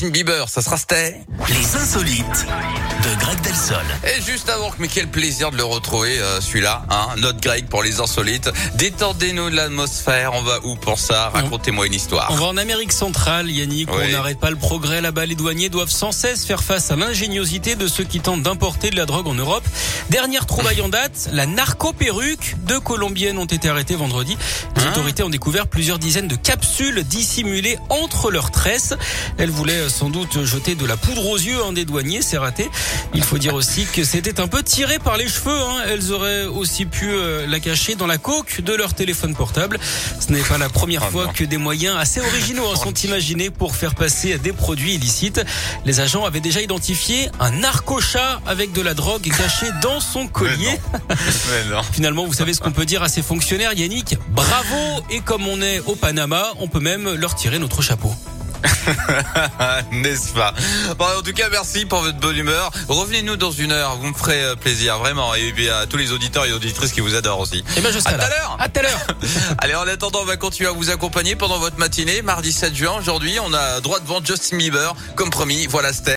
Justin Bieber. Ça sera Stay. Les insolites de Greg Delsol. Et juste avant, mais quel plaisir de le retrouver, euh, celui-là, hein, notre Greg pour les insolites. Détendez-nous de l'atmosphère. On va où pour ça? Racontez-moi une histoire. On va en Amérique centrale, Yannick. Oui. On n'arrête pas le progrès là-bas. Les douaniers doivent sans cesse faire face à l'ingéniosité de ceux qui tentent d'importer de la drogue en Europe. Dernière trouvaille en date, la narco-perruque. Deux Colombiennes ont été arrêtées vendredi. Les Hein? autorités ont découvert plusieurs dizaines de capsules dissimulées entre leurs tresses. Elles voulaient sans doute jeter de la poudre aux yeux hein, des douaniers. C'est raté. Il faut dire aussi que c'était un peu tiré par les cheveux. Hein. Elles auraient aussi pu euh, la cacher dans la coque de leur téléphone portable. Ce n'est pas la première Oh fois non. que des moyens assez originaux hein, sont imaginés pour faire passer des produits illicites. Les agents avaient déjà identifié un narco-chat avec de la drogue cachée dans son collier. Mais non. Finalement, vous savez ce qu'on peut dire à ces fonctionnaires, Yannick? Bravo Et comme on est au Panama, on peut même leur tirer notre chapeau. N'est-ce pas Bon, En tout cas, merci pour votre bonne humeur. Revenez-nous dans une heure, vous me ferez euh, plaisir, vraiment. Et puis à tous les auditeurs et auditrices qui vous adorent aussi. Eh ben, je serai À tout à l'heure. À tout à l'heure. Allez, en attendant, on va continuer à vous accompagner pendant votre matinée. Mardi 7 juin, aujourd'hui, on a droit devant Justin Bieber. Comme promis, voilà, c'était.